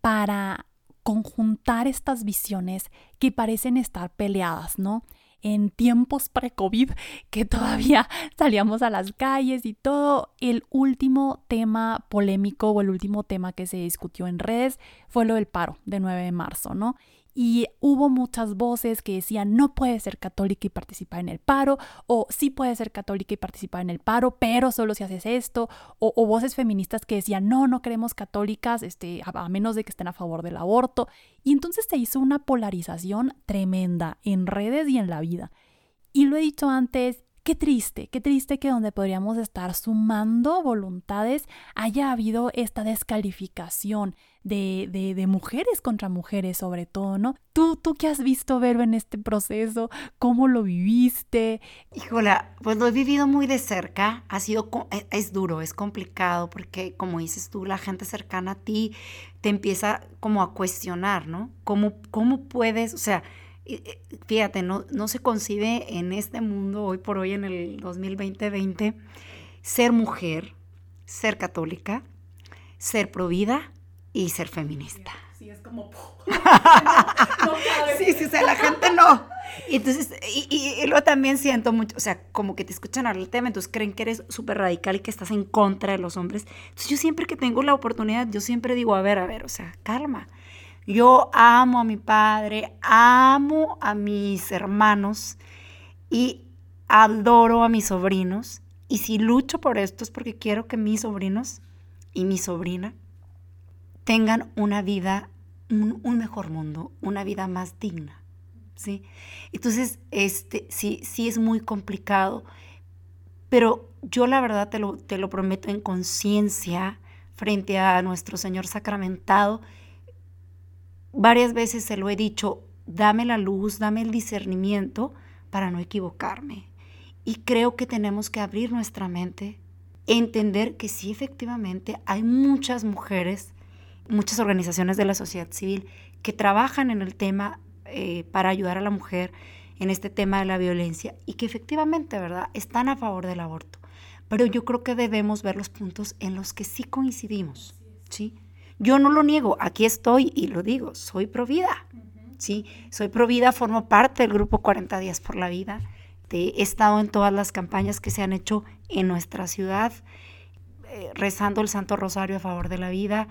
para conjuntar estas visiones que parecen estar peleadas, ¿no? En tiempos pre-COVID, que todavía salíamos a las calles y todo, el último tema polémico o el último tema que se discutió en redes fue lo del paro de 9 de marzo, ¿no? Y hubo muchas voces que decían no puede ser católica y participar en el paro, o sí puede ser católica y participar en el paro, pero solo si haces esto, o, voces feministas que decían no, no queremos católicas, este, a, menos de que estén a favor del aborto. Y entonces se hizo una polarización tremenda en redes y en la vida. Y lo he dicho antes, Qué triste, qué triste que donde podríamos estar sumando voluntades haya habido esta descalificación de, de, mujeres contra mujeres sobre todo, ¿no? ¿Tú, tú qué has visto, Vero, en este proceso? ¿Cómo lo viviste? Híjola, pues lo he vivido muy de cerca. Ha sido, e, es duro, es complicado porque como dices tú, la gente cercana a ti te empieza como a cuestionar, ¿no? ¿Cómo, cómo puedes, o sea fíjate, no, no se concibe en este mundo, hoy por hoy, en el 2020, ser mujer, ser católica, ser provida y ser feminista. Sí, es como... sí, sí, o sea, la gente no. Y entonces, y, y, luego también siento mucho, o sea, como que te escuchan hablar del tema, entonces creen que eres súper radical y que estás en contra de los hombres. Entonces yo siempre que tengo la oportunidad, yo siempre digo, a ver, a ver, o sea, calma. Yo amo a mi padre, amo a mis hermanos y adoro a mis sobrinos. Y si lucho por esto es porque quiero que mis sobrinos y mi sobrina tengan una vida, un, mejor mundo, una vida más digna. ¿sí? Entonces, este, sí, sí es muy complicado, pero yo la verdad te lo, te lo prometo en conciencia frente a nuestro Señor sacramentado varias veces se lo he dicho, dame la luz, dame el discernimiento para no equivocarme. Y creo que tenemos que abrir nuestra mente, entender que sí, efectivamente, hay muchas mujeres, muchas organizaciones de la sociedad civil que trabajan en el tema eh, para ayudar a la mujer en este tema de la violencia y que efectivamente, ¿verdad?, están a favor del aborto. Pero yo creo que debemos ver los puntos en los que sí coincidimos, ¿sí? Yo no lo niego, aquí estoy y lo digo, soy provida. ¿sí? Soy provida, formo parte del grupo 40 días por la vida. He estado en todas las campañas que se han hecho en nuestra ciudad, eh, rezando el Santo Rosario a favor de la vida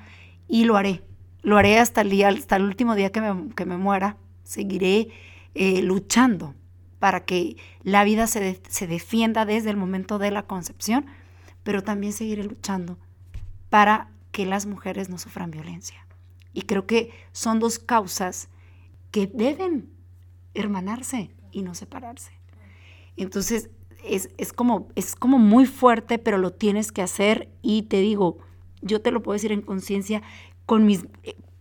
y lo haré. Lo haré hasta el día, hasta el último día que me, muera. Seguiré eh, luchando para que la vida se, se defienda desde el momento de la concepción, pero también seguiré luchando para que las mujeres no sufran violencia. Y creo que son dos causas que deben hermanarse y no separarse. Entonces, es, como, es como muy fuerte, pero lo tienes que hacer y te digo, yo te lo puedo decir en conciencia, con mis,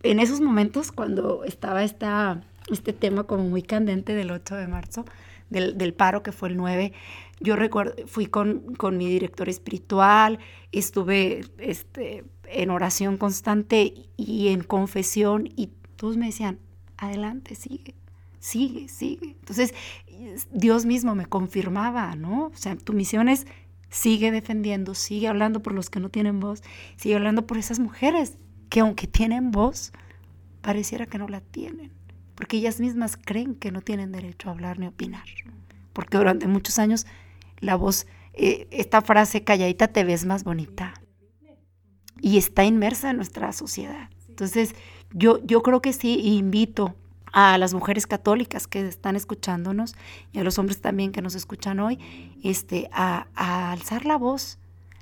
en esos momentos cuando estaba esta, este tema como muy candente del 8 de marzo, del, del paro que fue el 9, yo recuerdo, fui con, con mi director espiritual, estuve este, en oración constante y en confesión y todos me decían, adelante, sigue, sigue, sigue. Entonces Dios mismo me confirmaba, ¿no? O sea, tu misión es sigue defendiendo, sigue hablando por los que no tienen voz, sigue hablando por esas mujeres que aunque tienen voz, pareciera que no la tienen. porque ellas mismas creen que no tienen derecho a hablar ni opinar. Porque durante muchos años la voz, eh, esta frase calladita te ves más bonita. Y está inmersa en nuestra sociedad. Entonces, yo, yo creo que sí, invito a las mujeres católicas que están escuchándonos y a los hombres también que nos escuchan hoy, este, a, a alzar la voz,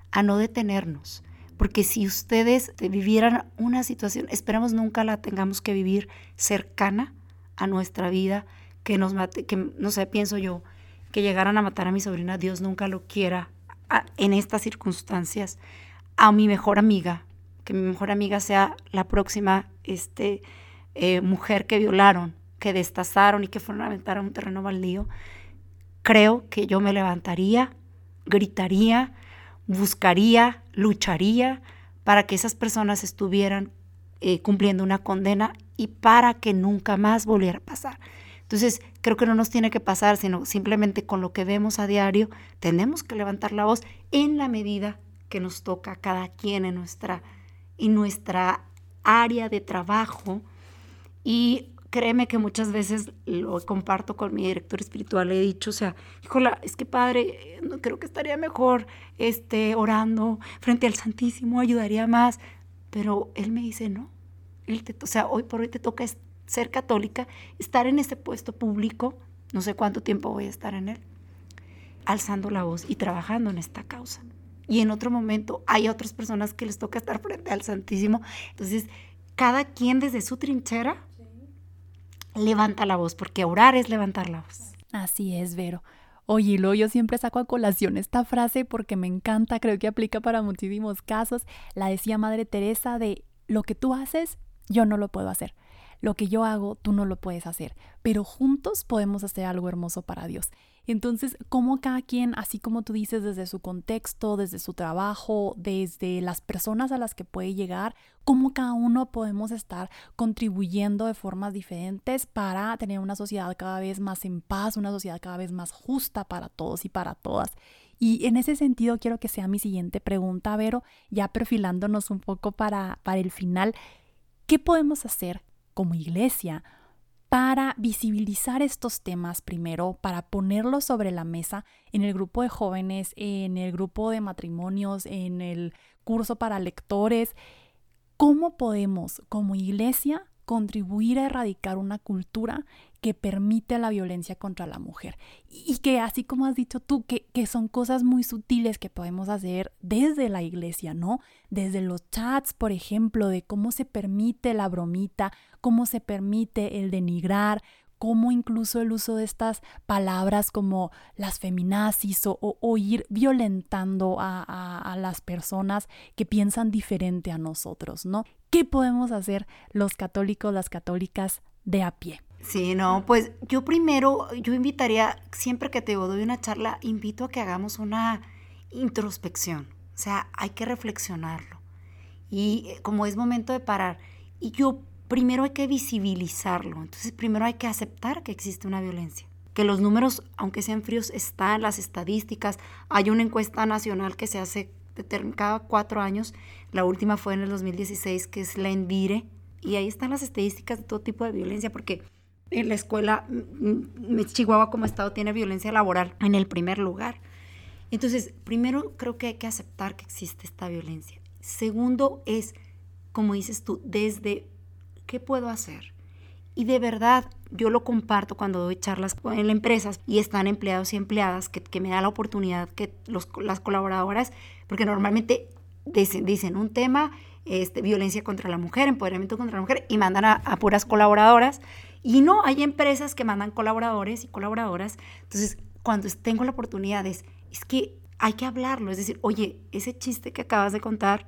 a no detenernos. Porque si ustedes vivieran una situación, esperamos nunca la tengamos que vivir cercana a nuestra vida, que nos mate, que no sé, pienso yo, que llegaran a matar a mi sobrina, Dios nunca lo quiera en estas circunstancias, a mi mejor amiga, que mi mejor amiga sea la próxima este, eh, mujer que violaron, que destazaron y que fueron a aventar a un terreno baldío, creo que yo me levantaría, gritaría, buscaría, lucharía para que esas personas estuvieran eh, cumpliendo una condena y para que nunca más volviera a pasar. Entonces, creo que no nos tiene que pasar, sino simplemente con lo que vemos a diario, tenemos que levantar la voz en la medida que nos toca cada quien en nuestra, en nuestra área de trabajo. Y créeme que muchas veces lo comparto con mi director espiritual, he dicho, o sea, híjola, es que padre, creo que estaría mejor este, orando frente al Santísimo, ayudaría más, pero él me dice, no, él te, o sea, hoy por hoy te toca ser católica, estar en este puesto público, no sé cuánto tiempo voy a estar en él, alzando la voz y trabajando en esta causa. Y en otro momento hay otras personas que les toca estar frente al Santísimo. Entonces, cada quien desde su trinchera levanta la voz, porque orar es levantar la voz. Así es, Vero. Oye, lo yo siempre saco a colación esta frase porque me encanta, creo que aplica para muchísimos casos. La decía Madre Teresa de lo que tú haces, yo no lo puedo hacer. Lo que yo hago, tú no lo puedes hacer, pero juntos podemos hacer algo hermoso para Dios. Entonces, como cada quien, así como tú dices, desde su contexto, desde su trabajo, desde las personas a las que puede llegar, cómo cada uno podemos estar contribuyendo de formas diferentes para tener una sociedad cada vez más en paz, una sociedad cada vez más justa para todos y para todas. Y en ese sentido quiero que sea mi siguiente pregunta, Vero, ya perfilándonos un poco para, para el final. ¿Qué podemos hacer como iglesia para visibilizar estos temas primero, para ponerlos sobre la mesa en el grupo de jóvenes, en el grupo de matrimonios, en el curso para lectores. ¿Cómo podemos como iglesia contribuir a erradicar una cultura que permite la violencia contra la mujer. Y que así como has dicho tú, que, que, son cosas muy sutiles que podemos hacer desde la iglesia, ¿no? Desde los chats, por ejemplo, de cómo se permite la bromita, cómo se permite el denigrar, cómo incluso el uso de estas palabras como las feminazis o, ir violentando a, a, las personas que piensan diferente a nosotros, ¿no? ¿Qué podemos hacer los católicos, las católicas de a pie? Sí, no, pues yo primero, yo invitaría, siempre que te doy una charla, invito a que hagamos una introspección. O sea, hay que reflexionarlo. Y eh, como es momento de parar, y yo primero hay que visibilizarlo. Entonces, primero hay que aceptar que existe una violencia. Que los números, aunque sean fríos, están, las estadísticas. Hay una encuesta nacional que se hace cada cuatro años. La última fue en el 2016, que es la Envire. Y ahí están las estadísticas de todo tipo de violencia, porque en la escuela, Chihuahua como estado tiene violencia laboral en el primer lugar. Entonces, primero creo que hay que aceptar que existe esta violencia. Segundo es, como dices tú, desde qué puedo hacer. Y de verdad, yo lo comparto cuando doy charlas en empresas y están empleados y empleadas que, que me da la oportunidad que los, las colaboradoras, porque normalmente dicen, un tema, este, violencia contra la mujer, empoderamiento contra la mujer, y mandan a, a puras colaboradoras y no, hay empresas que mandan colaboradores y colaboradoras. Entonces, cuando tengo la oportunidad es, es que hay que hablarlo. Es decir, oye, ese chiste que acabas de contar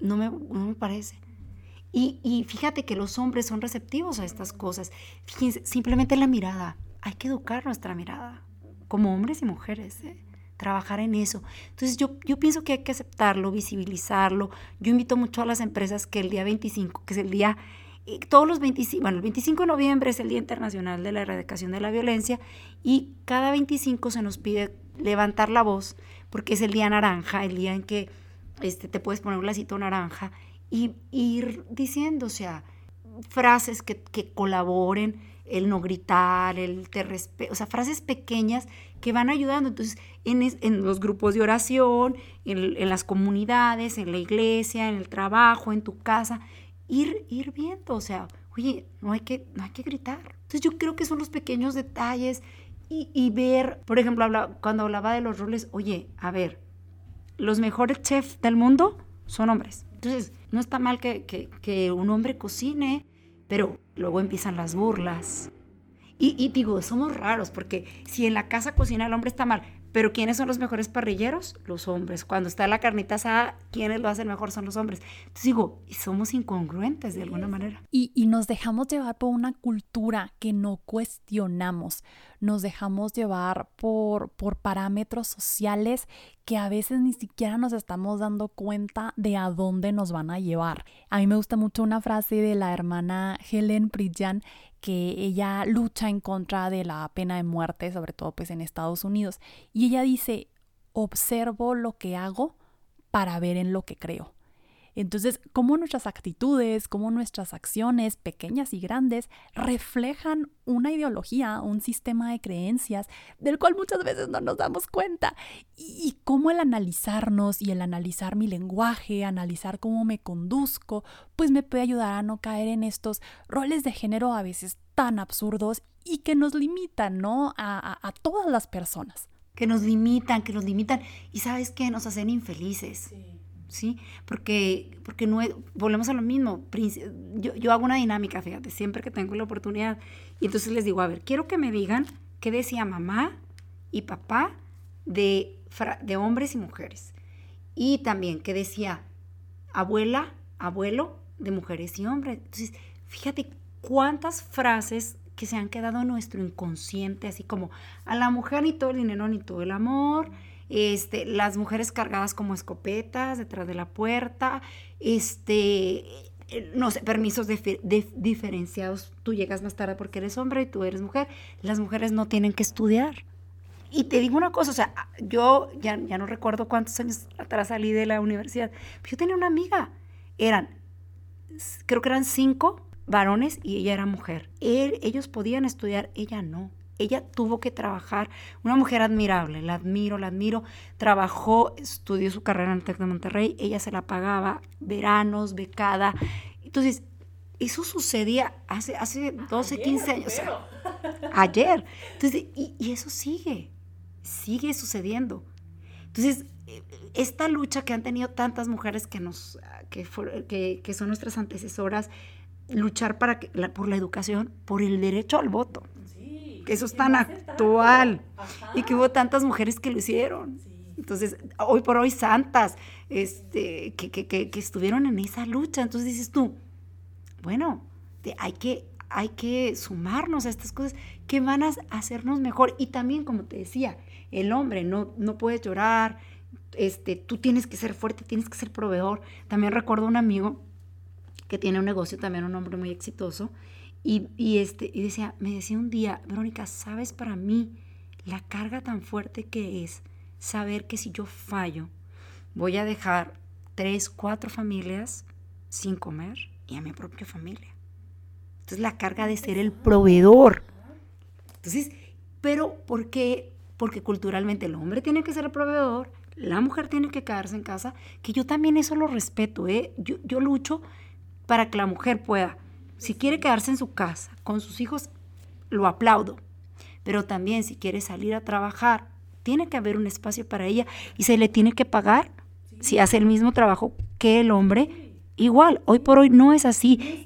no me, no me parece. Y, fíjate que los hombres son receptivos a estas cosas. Fíjense, simplemente la mirada. Hay que educar nuestra mirada, como hombres y mujeres. ¿eh? Trabajar en eso. Entonces yo, pienso que hay que aceptarlo, visibilizarlo. Yo invito mucho a las empresas que el día 25, que es el día todos los 25, bueno, el 25 de noviembre es el Día Internacional de la Erradicación de la Violencia y cada 25 se nos pide levantar la voz porque es el día naranja, el día en que este, te puedes poner un lacito naranja y ir diciendo, o sea, frases que, colaboren, el no gritar, el te respeto, o sea, frases pequeñas que van ayudando. Entonces, en, los grupos de oración, en, las comunidades, en la iglesia, en el trabajo, en tu casa, ir, ir viendo, o sea, oye, no hay, que, no hay que gritar. Entonces, yo creo que son los pequeños detalles y, ver, por ejemplo, cuando hablaba de los roles, oye, a ver, los mejores chefs del mundo son hombres. Entonces, no está mal que, un hombre cocine, pero luego empiezan las burlas. Y, y, digo, somos raros, porque si en la casa cocina el hombre está mal, pero ¿quiénes son los mejores parrilleros? Los hombres. Cuando está la carnita asada, ¿quiénes lo hacen mejor? Son los hombres. Entonces digo, somos incongruentes de alguna manera. Y, y nos dejamos llevar por una cultura que no cuestionamos. Nos dejamos llevar por, por parámetros sociales que a veces ni siquiera nos estamos dando cuenta de a dónde nos van a llevar. A mí me gusta mucho una frase de la hermana Helen Pridjan que ella lucha en contra de la pena de muerte, sobre todo pues en Estados Unidos. Y ella dice, observo lo que hago para ver en lo que creo. Entonces, cómo nuestras actitudes, cómo nuestras acciones, pequeñas y grandes, reflejan una ideología, un sistema de creencias del cual muchas veces no nos damos cuenta. Y, cómo el analizarnos y el analizar mi lenguaje, analizar cómo me conduzco, pues me puede ayudar a no caer en estos roles de género a veces tan absurdos y que nos limitan, ¿no? A, todas las personas. Que nos limitan, que nos limitan. Y sabes qué, nos hacen infelices. Sí. ¿Sí? Porque, porque no volvemos a lo mismo. Yo, yo, hago una dinámica, fíjate, siempre que tengo la oportunidad. Y entonces les digo, a ver, quiero que me digan qué decía mamá y papá de, de hombres y mujeres. Y también qué decía abuela, abuelo de mujeres y hombres. Entonces, fíjate cuántas frases que se han quedado en nuestro inconsciente, así como a la mujer ni todo el dinero ni todo el amor, este, las mujeres cargadas como escopetas detrás de la puerta, este, eh, no sé, permisos diferenciados. Tú llegas más tarde porque eres hombre y tú eres mujer. Las mujeres no tienen que estudiar. Y te digo una cosa, o sea, yo ya, no recuerdo cuántos años atrás salí de la universidad, yo tenía una amiga, eran, creo que eran cinco varones y ella era mujer. ellos podían estudiar, ella no ella tuvo que trabajar, una mujer admirable, la admiro, la admiro, trabajó, estudió su carrera en el TEC de Monterrey, ella se la pagaba, veranos, becada. Entonces, eso sucedía hace, hace 12, 15 años, ayer. Entonces, y, eso sigue, sigue sucediendo. Entonces, esta lucha que han tenido tantas mujeres que, nos, que, que, son nuestras antecesoras, luchar para que, por la educación, por el derecho al voto que eso es tan actual y que hubo tantas mujeres que lo hicieron. Entonces, hoy por hoy santas, este, que, que, que, estuvieron en esa lucha. Entonces dices tú, bueno, hay, que, hay que sumarnos a estas cosas que van a hacernos mejor. Y también, como te decía, el hombre no, no puede llorar, este, tú tienes que ser fuerte, tienes que ser proveedor. También recuerdo un amigo que tiene un negocio, también un hombre muy exitoso, y, este, decía, me decía un día, Verónica, ¿sabes para mí la carga tan fuerte que es saber que si yo fallo, voy a dejar tres, cuatro familias sin comer y a mi propia familia? Entonces la carga de ser el proveedor. Entonces, pero ¿por qué? Porque culturalmente el hombre tiene que ser el proveedor, la mujer tiene que quedarse en casa, que yo también eso lo respeto, ¿eh? yo, yo lucho para que la mujer pueda si quiere quedarse en su casa con sus hijos, lo aplaudo. Pero también si quiere salir a trabajar, tiene que haber un espacio para ella y se le tiene que pagar si hace el mismo trabajo que el hombre. Igual, hoy por hoy no es así.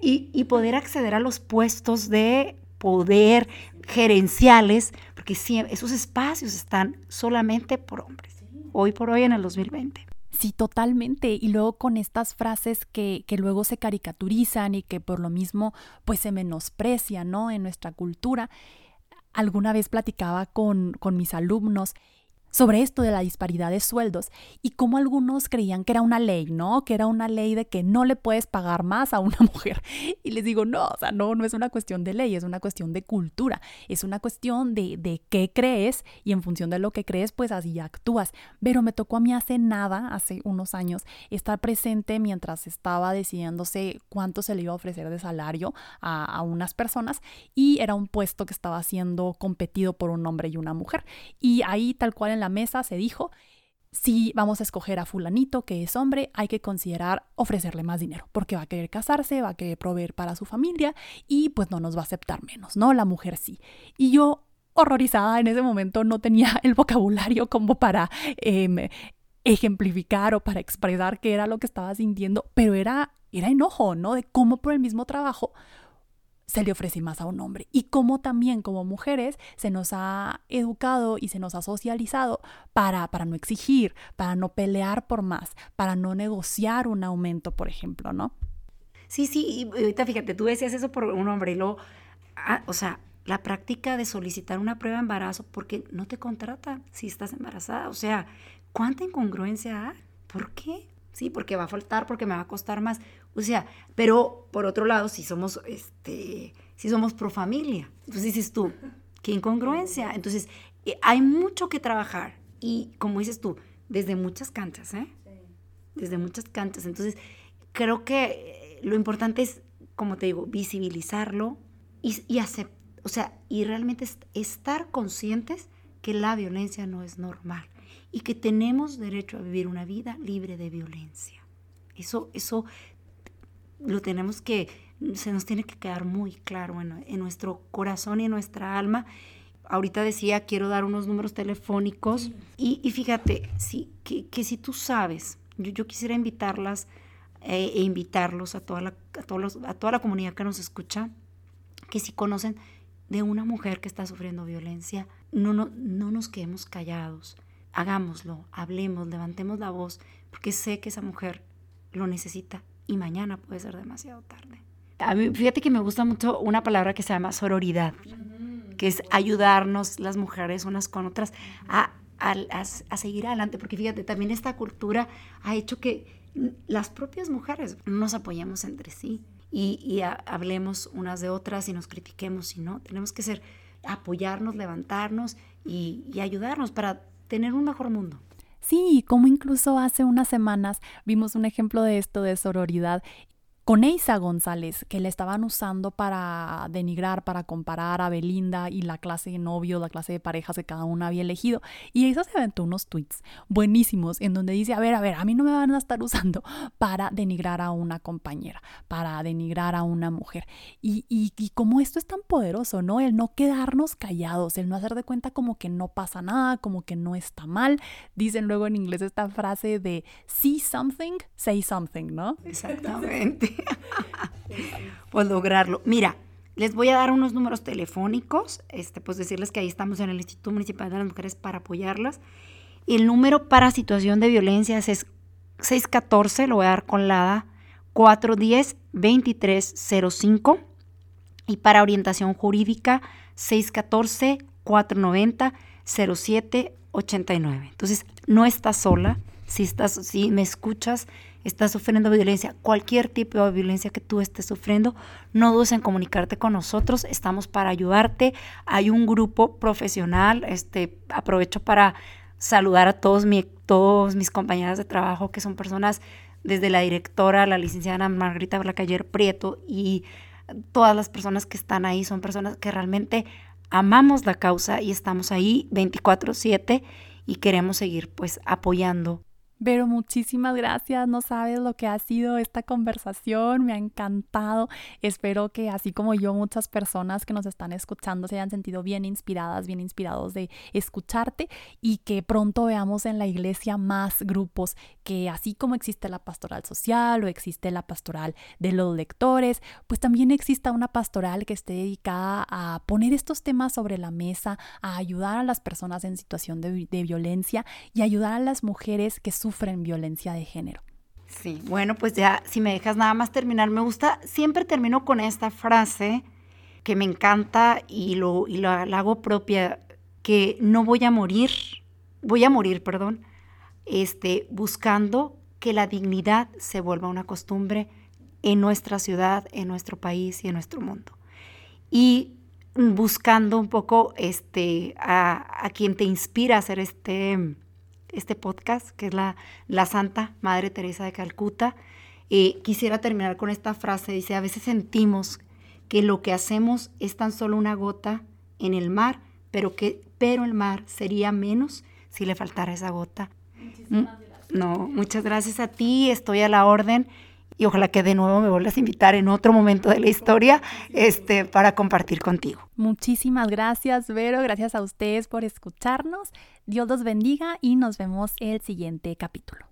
Y, y poder acceder a los puestos de poder gerenciales, porque esos espacios están solamente por hombres, hoy por hoy en el 2020. Sí, totalmente. Y luego con estas frases que, que, luego se caricaturizan y que por lo mismo pues se menosprecian, ¿no? En nuestra cultura. Alguna vez platicaba con, con mis alumnos sobre esto de la disparidad de sueldos y cómo algunos creían que era una ley, ¿no? Que era una ley de que no le puedes pagar más a una mujer. Y les digo, no, o sea, no, no es una cuestión de ley, es una cuestión de cultura, es una cuestión de, de qué crees y en función de lo que crees, pues así actúas. Pero me tocó a mí hace nada, hace unos años, estar presente mientras estaba decidiéndose cuánto se le iba a ofrecer de salario a, a unas personas y era un puesto que estaba siendo competido por un hombre y una mujer. Y ahí tal cual en la mesa se dijo, si vamos a escoger a fulanito que es hombre, hay que considerar ofrecerle más dinero, porque va a querer casarse, va a querer proveer para su familia y pues no nos va a aceptar menos, ¿no? La mujer sí. Y yo, horrorizada en ese momento, no tenía el vocabulario como para em, ejemplificar o para expresar qué era lo que estaba sintiendo, pero era, era enojo, ¿no? De cómo por el mismo trabajo se le ofrece más a un hombre. Y como también como mujeres se nos ha educado y se nos ha socializado para, para no exigir, para no pelear por más, para no negociar un aumento, por ejemplo, ¿no? Sí, sí, y ahorita fíjate, tú decías eso por un hombre y luego, ah, o sea, la práctica de solicitar una prueba de embarazo porque no te contrata si estás embarazada. O sea, ¿cuánta incongruencia hay? ¿Por qué? Sí, porque va a faltar, porque me va a costar más. O sea, pero por otro lado, si somos, este, si somos pro familia, entonces dices tú, qué incongruencia. Entonces, eh, hay mucho que trabajar y como dices tú, desde muchas canchas, ¿eh? Desde muchas canchas. Entonces, creo que eh, lo importante es, como te digo, visibilizarlo y, y aceptar, o sea, y realmente estar conscientes que la violencia no es normal y que tenemos derecho a vivir una vida libre de violencia. Eso, eso lo tenemos que, se nos tiene que quedar muy claro en, en nuestro corazón y en nuestra alma. Ahorita decía, quiero dar unos números telefónicos. Y, y fíjate, sí, que, que, si tú sabes, yo, yo quisiera invitarlas eh, e invitarlos a toda, la, a, todos a toda la comunidad que nos escucha, que si conocen de una mujer que está sufriendo violencia, no, no, no nos quedemos callados, hagámoslo, hablemos, levantemos la voz, porque sé que esa mujer lo necesita y mañana puede ser demasiado tarde. A mí, fíjate que me gusta mucho una palabra que se llama sororidad, que es ayudarnos las mujeres unas con otras a, a, seguir adelante, porque fíjate, también esta cultura ha hecho que las propias mujeres nos apoyemos entre sí y, y hablemos unas de otras y nos critiquemos, y no, tenemos que ser, apoyarnos, levantarnos y, y ayudarnos para tener un mejor mundo. Sí, como incluso hace unas semanas vimos un ejemplo de esto de sororidad con Eisa González, que le estaban usando para denigrar, para comparar a Belinda y la clase de novio, la clase de parejas que cada una había elegido. Y Eisa se aventó unos tweets buenísimos en donde dice, a ver, a ver, a mí no me van a estar usando para denigrar a una compañera, para denigrar a una mujer. Y, y, y como esto es tan poderoso, ¿no? El no quedarnos callados, el no hacer de cuenta como que no pasa nada, como que no está mal. Dicen luego en inglés esta frase de see something, say something, ¿no? Exactamente. pues lograrlo. Mira, les voy a dar unos números telefónicos, este, pues decirles que ahí estamos en el Instituto Municipal de las Mujeres para apoyarlas. El número para situación de violencia es 614, lo voy a dar con la 410-2305. Y para orientación jurídica, 614-490-0789. Entonces, no estás sola. Si, estás, si me escuchas, estás sufriendo violencia, cualquier tipo de violencia que tú estés sufriendo, no dudes en comunicarte con nosotros, estamos para ayudarte. Hay un grupo profesional, este, aprovecho para saludar a todos, mi, todos mis compañeras de trabajo que son personas desde la directora, la licenciada Margarita Blacayer Prieto y todas las personas que están ahí son personas que realmente amamos la causa y estamos ahí 24/7 y queremos seguir pues apoyando pero muchísimas gracias, no sabes lo que ha sido esta conversación, me ha encantado. Espero que así como yo, muchas personas que nos están escuchando se hayan sentido bien inspiradas, bien inspirados de escucharte y que pronto veamos en la iglesia más grupos que así como existe la pastoral social o existe la pastoral de los lectores, pues también exista una pastoral que esté dedicada a poner estos temas sobre la mesa, a ayudar a las personas en situación de, de violencia y ayudar a las mujeres que sufren violencia de género. Sí, bueno, pues ya, si me dejas nada más terminar, me gusta, siempre termino con esta frase que me encanta y lo, y lo, hago propia, que no voy a morir voy a morir, perdón, este, buscando que la dignidad se vuelva una costumbre en nuestra ciudad, en nuestro país y en nuestro mundo. Y buscando un poco este, a, quien te inspira a hacer este, este podcast, que es la, la Santa Madre Teresa de Calcuta. Eh, quisiera terminar con esta frase, dice, a veces sentimos que lo que hacemos es tan solo una gota en el mar, pero, que, pero el mar sería menos si le faltara esa gota. Muchísimas no, muchas gracias a ti, estoy a la orden y ojalá que de nuevo me vuelvas a invitar en otro momento de la historia este, para compartir contigo. Muchísimas gracias, Vero. Gracias a ustedes por escucharnos. Dios los bendiga y nos vemos el siguiente capítulo.